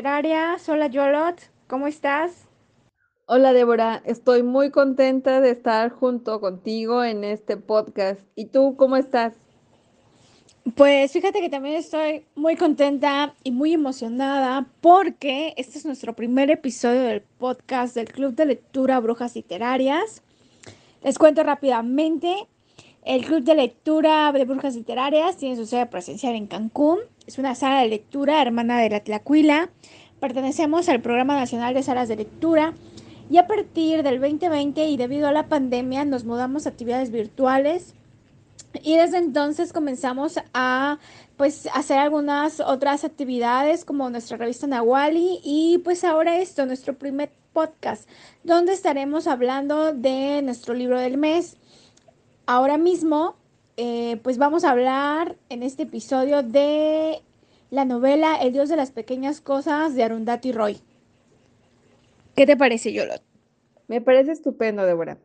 Literarias. Hola Yolot, ¿cómo estás? Hola Débora, estoy muy contenta de estar junto contigo en este podcast. ¿Y tú cómo estás? Pues fíjate que también estoy muy contenta y muy emocionada porque este es nuestro primer episodio del podcast del Club de Lectura Brujas Literarias. Les cuento rápidamente. El Club de Lectura de Brujas Literarias tiene su sede presencial en Cancún. Es una sala de lectura hermana de la Tlacuila. Pertenecemos al Programa Nacional de Salas de Lectura y a partir del 2020 y debido a la pandemia nos mudamos a actividades virtuales y desde entonces comenzamos a pues hacer algunas otras actividades como nuestra revista Nawali y pues ahora esto, nuestro primer podcast, donde estaremos hablando de nuestro libro del mes. Ahora mismo, eh, pues vamos a hablar en este episodio de la novela El Dios de las Pequeñas Cosas de Arundhati Roy. ¿Qué te parece, Yolot? Me parece estupendo, Débora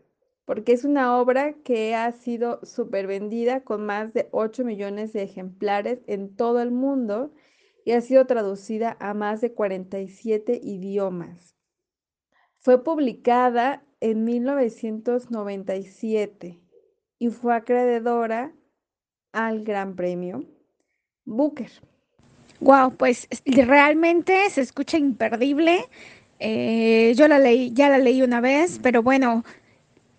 porque es una obra que ha sido súper vendida con más de 8 millones de ejemplares en todo el mundo y ha sido traducida a más de 47 idiomas. Fue publicada en 1997 y fue acreedora al Gran Premio Booker. Wow, pues realmente se escucha imperdible. Eh, yo la leí, ya la leí una vez, pero bueno,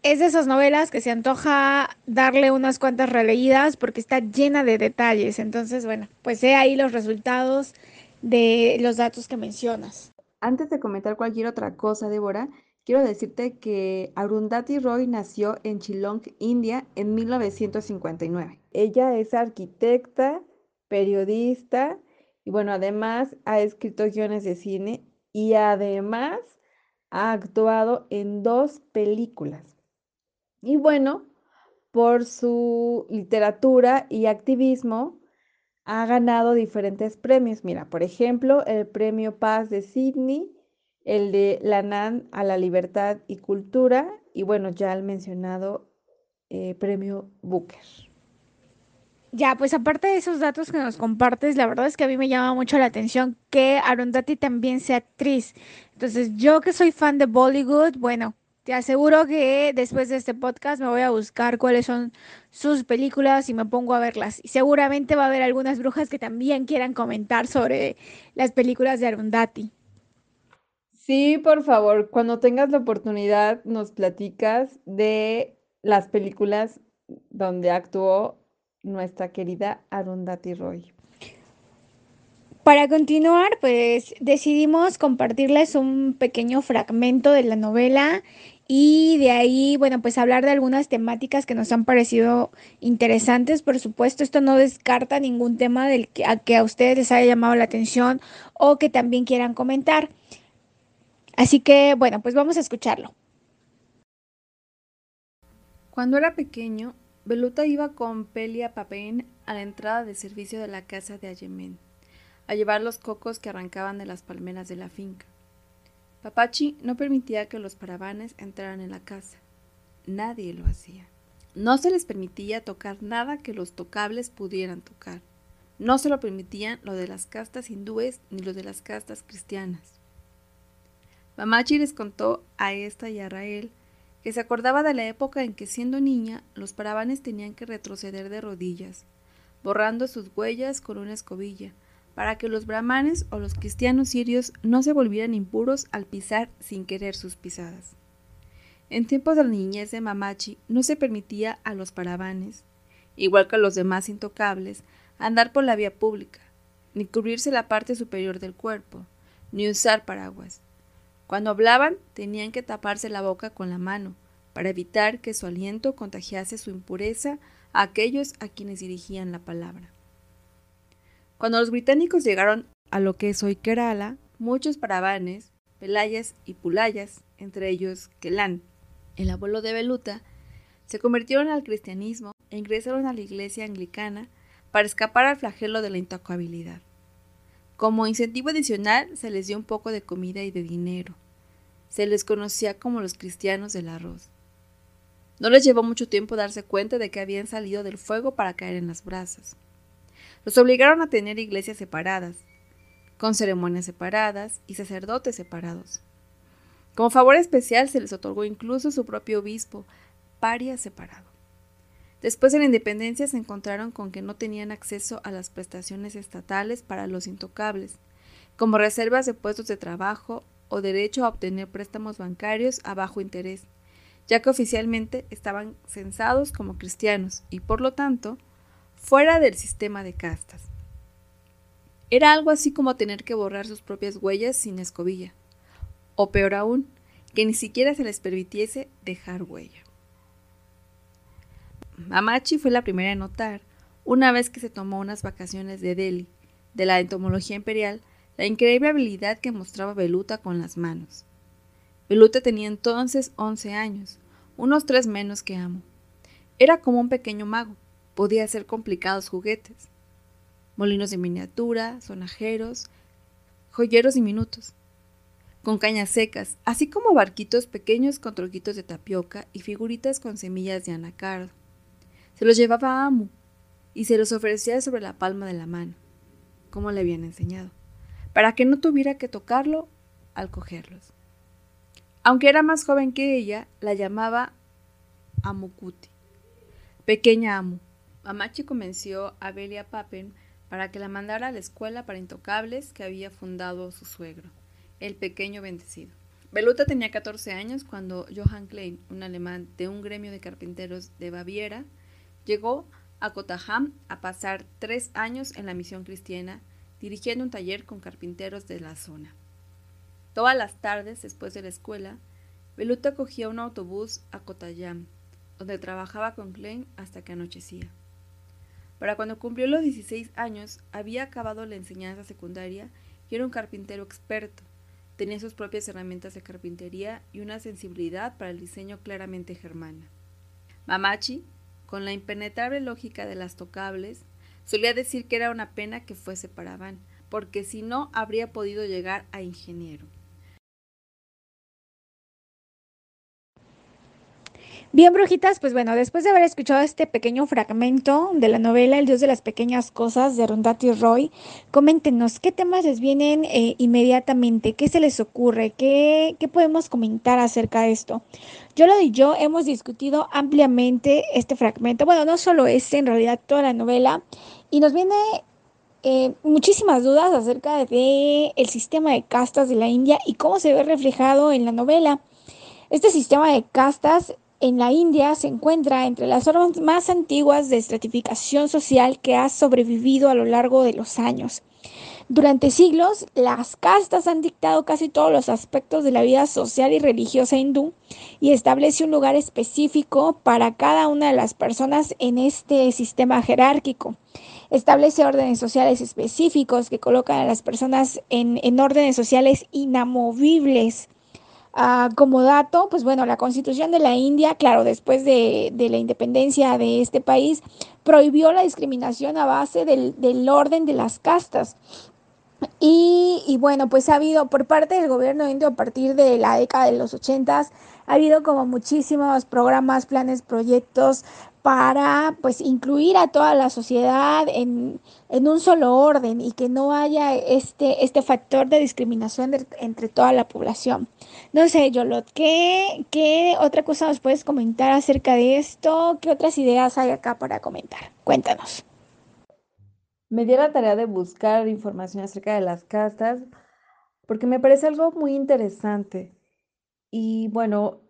es de esas novelas que se antoja darle unas cuantas releídas porque está llena de detalles. Entonces, bueno, pues he ahí los resultados de los datos que mencionas. Antes de comentar cualquier otra cosa, Débora, quiero decirte que Arundhati Roy nació en Shillong, India, en 1959. Ella es arquitecta, periodista y bueno, además ha escrito guiones de cine y además ha actuado en dos películas. Y bueno, por su literatura y activismo, ha ganado diferentes premios. Mira, por ejemplo, el Premio Paz de Sydney, el de Lanan a la Libertad y Cultura, y bueno, ya el mencionado eh, Premio Booker. Ya, pues aparte de esos datos que nos compartes, la verdad es que a mí me llama mucho la atención que Arundhati también sea actriz. Entonces, yo que soy fan de Bollywood, bueno, te aseguro que después de este podcast me voy a buscar cuáles son sus películas y me pongo a verlas. Y seguramente va a haber algunas brujas que también quieran comentar sobre las películas de Arundhati. Sí, por favor, cuando tengas la oportunidad nos platicas de las películas donde actuó nuestra querida Arundhati Roy. Para continuar, pues decidimos compartirles un pequeño fragmento de la novela y de ahí, bueno, pues hablar de algunas temáticas que nos han parecido interesantes. Por supuesto, esto no descarta ningún tema del que a, que a ustedes les haya llamado la atención o que también quieran comentar. Así que, bueno, pues vamos a escucharlo. Cuando era pequeño, Beluta iba con Pelia Papen a la entrada de servicio de la casa de Ayemen, a llevar los cocos que arrancaban de las palmeras de la finca. Papachi no permitía que los paravanes entraran en la casa. Nadie lo hacía. No se les permitía tocar nada que los tocables pudieran tocar. No se lo permitían lo de las castas hindúes ni lo de las castas cristianas. Mamachi les contó a esta y a Rael que se acordaba de la época en que siendo niña los paravanes tenían que retroceder de rodillas, borrando sus huellas con una escobilla, para que los brahmanes o los cristianos sirios no se volvieran impuros al pisar sin querer sus pisadas. En tiempos de la niñez de Mamachi no se permitía a los paravanes, igual que a los demás intocables, andar por la vía pública, ni cubrirse la parte superior del cuerpo, ni usar paraguas. Cuando hablaban tenían que taparse la boca con la mano, para evitar que su aliento contagiase su impureza a aquellos a quienes dirigían la palabra. Cuando los británicos llegaron a lo que es hoy Kerala, muchos paravanes, pelayas y pulayas, entre ellos Kelan, el abuelo de Beluta, se convirtieron al cristianismo e ingresaron a la iglesia anglicana para escapar al flagelo de la intocabilidad. Como incentivo adicional se les dio un poco de comida y de dinero. Se les conocía como los cristianos del arroz. No les llevó mucho tiempo darse cuenta de que habían salido del fuego para caer en las brasas. Los obligaron a tener iglesias separadas. con ceremonias separadas y sacerdotes separados. Como favor especial se les otorgó incluso su propio obispo, paria separado. Después de la independencia se encontraron con que no tenían acceso a las prestaciones estatales para los intocables, como reservas de puestos de trabajo o derecho a obtener préstamos bancarios a bajo interés, ya que oficialmente estaban censados como cristianos y por lo tanto fuera del sistema de castas. Era algo así como tener que borrar sus propias huellas sin escobilla, o peor aún, que ni siquiera se les permitiese dejar huella. Mamachi fue la primera en notar, una vez que se tomó unas vacaciones de Delhi, de la entomología imperial, la increíble habilidad que mostraba Beluta con las manos. Beluta tenía entonces once años, unos tres menos que Amo. Era como un pequeño mago, podía hacer complicados juguetes. Molinos de miniatura, sonajeros, joyeros diminutos, con cañas secas, así como barquitos pequeños con troquitos de tapioca y figuritas con semillas de anacardo. Se los llevaba a Amo y se los ofrecía sobre la palma de la mano, como le habían enseñado para que no tuviera que tocarlo al cogerlos. Aunque era más joven que ella, la llamaba Amukuti, pequeña Amu. Mamachi convenció a Belia Papen para que la mandara a la escuela para intocables que había fundado su suegro, el pequeño bendecido. Beluta tenía 14 años cuando Johann Klein, un alemán de un gremio de carpinteros de Baviera, llegó a Kotaham a pasar tres años en la misión cristiana dirigiendo un taller con carpinteros de la zona. Todas las tardes, después de la escuela, Beluta cogía un autobús a Kotayam, donde trabajaba con Klein hasta que anochecía. Para cuando cumplió los 16 años, había acabado la enseñanza secundaria y era un carpintero experto. Tenía sus propias herramientas de carpintería y una sensibilidad para el diseño claramente germana. Mamachi, con la impenetrable lógica de las tocables, Solía decir que era una pena que fuese para Van, porque si no habría podido llegar a ingeniero. Bien, brujitas, pues bueno, después de haber escuchado este pequeño fragmento de la novela El Dios de las Pequeñas Cosas de Rondati Roy, coméntenos qué temas les vienen eh, inmediatamente, qué se les ocurre, ¿Qué, qué podemos comentar acerca de esto. Yo lo y yo hemos discutido ampliamente este fragmento, bueno, no solo este, en realidad toda la novela, y nos viene eh, muchísimas dudas acerca de el sistema de castas de la India y cómo se ve reflejado en la novela. Este sistema de castas en la India se encuentra entre las formas más antiguas de estratificación social que ha sobrevivido a lo largo de los años. Durante siglos, las castas han dictado casi todos los aspectos de la vida social y religiosa hindú y establece un lugar específico para cada una de las personas en este sistema jerárquico. Establece órdenes sociales específicos que colocan a las personas en, en órdenes sociales inamovibles Ah, como dato, pues bueno, la constitución de la India, claro, después de, la independencia de este país, prohibió la discriminación a base del, orden de las castas. Y, y, bueno, pues ha habido por parte del gobierno indio a partir de la década de los ochentas, ha habido como muchísimos programas, planes, proyectos para pues incluir a toda la sociedad en, un solo orden y que no haya este, este factor de discriminación entre toda la población. No sé, Yolot, ¿qué, ¿qué otra cosa nos puedes comentar acerca de esto? ¿Qué otras ideas hay acá para comentar? Cuéntanos. Me di la tarea de buscar información acerca de las castas porque me parece algo muy interesante. Y bueno,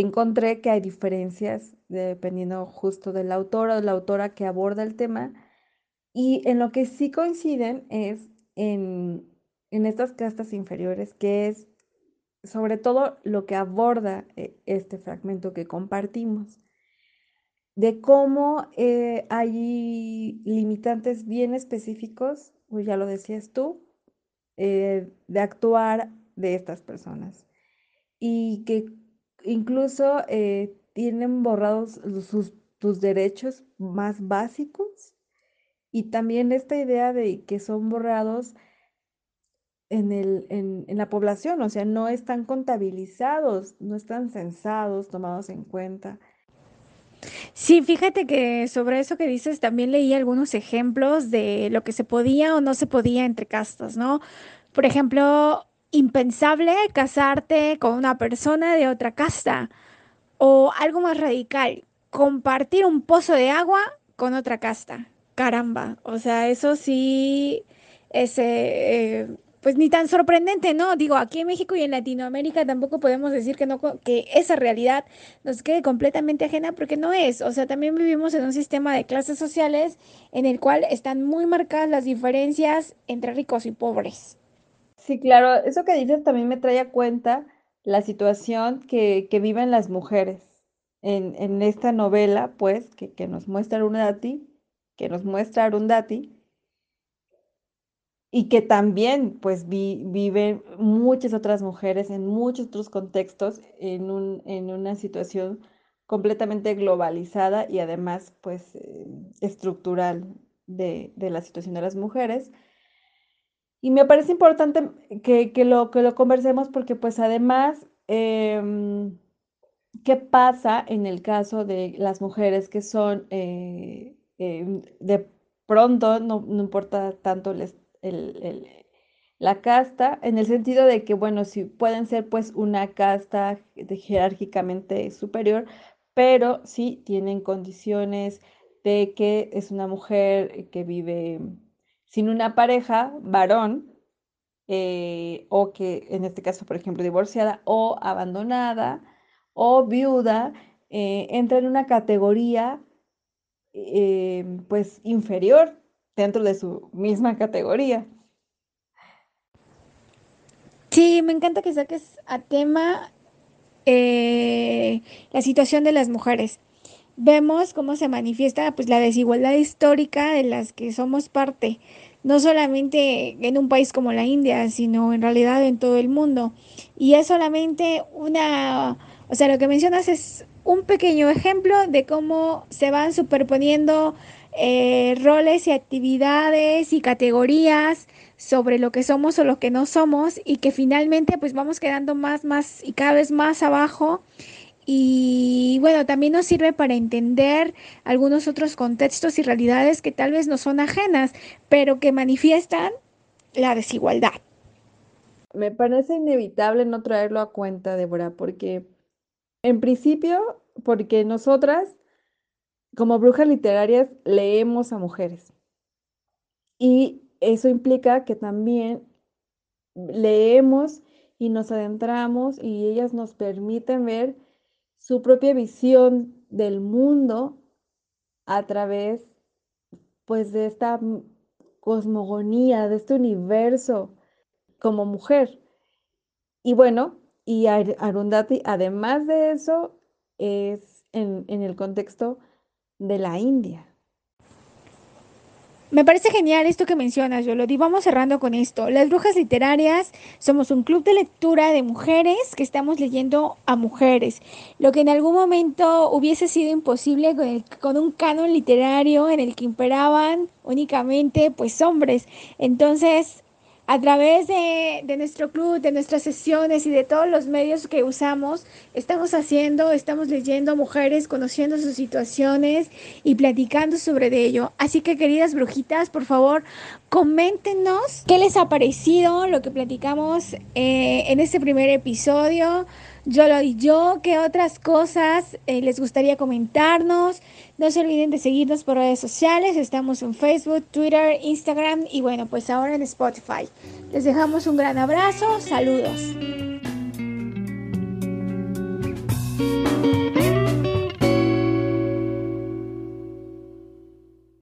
encontré que hay diferencias dependiendo justo del autor o la autora que aborda el tema. Y en lo que sí coinciden es en, estas castas inferiores, que es sobre todo lo que aborda eh, este fragmento que compartimos, de cómo eh, hay limitantes bien específicos, pues ya lo decías tú, eh, de actuar de estas personas. Y que incluso eh, tienen borrados sus, tus derechos más básicos y también esta idea de que son borrados en, el, en, en, la población, o sea, no están contabilizados, no están censados, tomados en cuenta. Sí, fíjate que sobre eso que dices también leí algunos ejemplos de lo que se podía o no se podía entre castas, ¿no? Por ejemplo, impensable casarte con una persona de otra casta o algo más radical, compartir un pozo de agua con otra casta. Caramba, o sea, eso sí es eh, pues ni tan sorprendente, ¿no? Digo, aquí en México y en Latinoamérica tampoco podemos decir que no que esa realidad nos quede completamente ajena porque no es, o sea, también vivimos en un sistema de clases sociales en el cual están muy marcadas las diferencias entre ricos y pobres. Sí, claro, eso que dices también me trae a cuenta la situación que, viven las mujeres en, en esta novela, pues, que, que nos muestra Arundhati, que nos muestra Arundhati, y que también pues viven muchas otras mujeres en muchos otros contextos en, un, en una situación completamente globalizada y además pues eh, estructural de, la situación de las mujeres. Y me parece importante que, lo, que lo conversemos porque pues además, em, ¿qué pasa en el caso de las mujeres que son eh, em, de pronto, no, no importa tanto la casta, en el sentido de que, bueno, si pueden ser pues una casta jerárquicamente superior, pero sí tienen condiciones de que es una mujer que vive sin una pareja, varón, eh, o que en este caso, por ejemplo, divorciada o abandonada o viuda, eh, entra en una categoría eh, pues inferior dentro de su misma categoría. Sí, me encanta que saques a tema la situación de las mujeres. Vemos cómo se manifiesta pues la desigualdad histórica de las que somos parte, no solamente en un país como la India, sino en realidad en todo el mundo. Y es solamente una, o sea, lo que mencionas es un pequeño ejemplo de cómo se van superponiendo eh, roles y actividades y categorías sobre lo que somos o lo que no somos y que finalmente pues vamos quedando más, más y cada vez más abajo. Y bueno, también nos sirve para entender algunos otros contextos y realidades que tal vez no son ajenas, pero que manifiestan la desigualdad. Me parece inevitable no traerlo a cuenta, Débora, porque en principio, porque nosotras como brujas literarias leemos a mujeres. Y eso implica que también leemos y nos adentramos y ellas nos permiten ver su propia visión del mundo a través pues de esta cosmogonía, de este universo como mujer. Y bueno, y Arundhati, además de eso, es en, en el contexto de la India. Me parece genial esto que mencionas, Yolodi. Vamos cerrando con esto. Las Brujas Literarias somos un club de lectura de mujeres que estamos leyendo a mujeres. Lo que en algún momento hubiese sido imposible con, con un canon literario en el que imperaban únicamente pues hombres. Entonces, a través de, nuestro club, de nuestras sesiones y de todos los medios que usamos, estamos haciendo, estamos leyendo a mujeres, conociendo sus situaciones y platicando sobre ello. Así que queridas brujitas, por favor, coméntenos qué les ha parecido lo que platicamos eh, en este primer episodio. Yo lo di yo, qué otras cosas eh, les gustaría comentarnos. No se olviden de seguirnos por redes sociales. Estamos en Facebook, Twitter, Instagram y bueno, pues ahora en Spotify. Les dejamos un gran abrazo. Saludos.